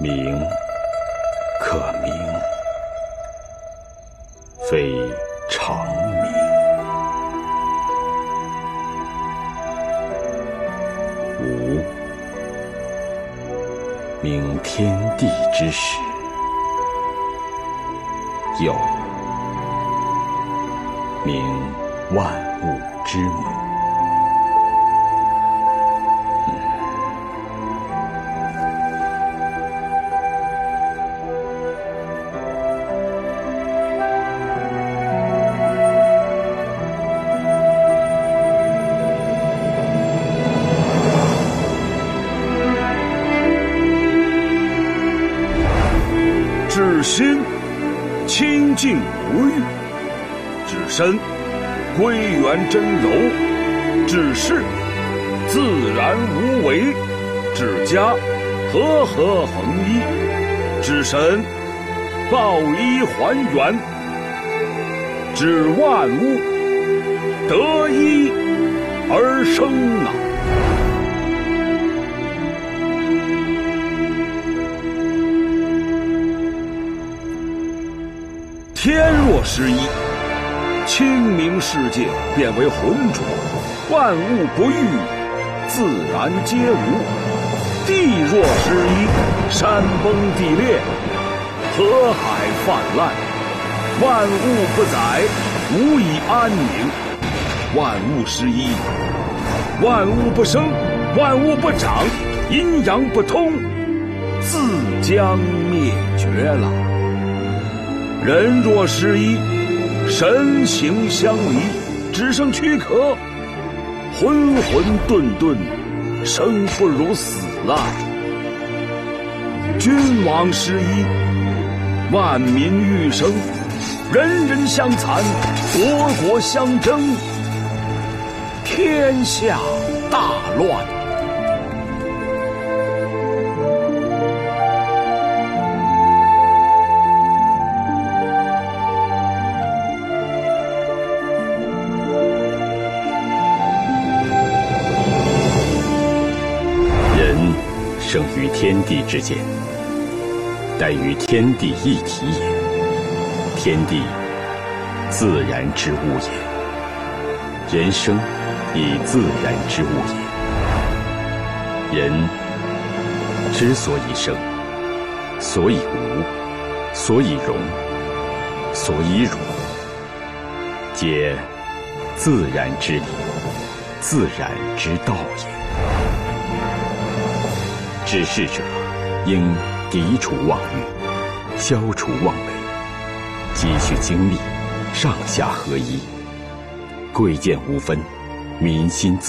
名可名，非常名。无名天地之始，有名万物之母。心清净无欲，至身归元真柔，至事自然无为，至家和合恒一，至神抱一还原，至万物得一而生啊！天若失一，清明世界变为浑浊，万物不育，自然皆无；地若失一，山崩地裂，河海泛滥，万物不载，无以安宁；万物失一，万物不生，万物不长，阴阳不通，自将灭绝了。人若失一，神形相离，只剩躯壳，浑浑沌沌，生不如死啊！君王失一，万民欲生，人人相残，国国相争，天下大乱。生于天地之间，待与天地一体也。天地自然之物也，人生亦自然之物也。人之所以生，所以无，所以荣，所以辱，皆自然之理，自然之道也。治世者应涤除妄欲，消除妄为，积蓄精力，上下合一，贵贱无分，民心自。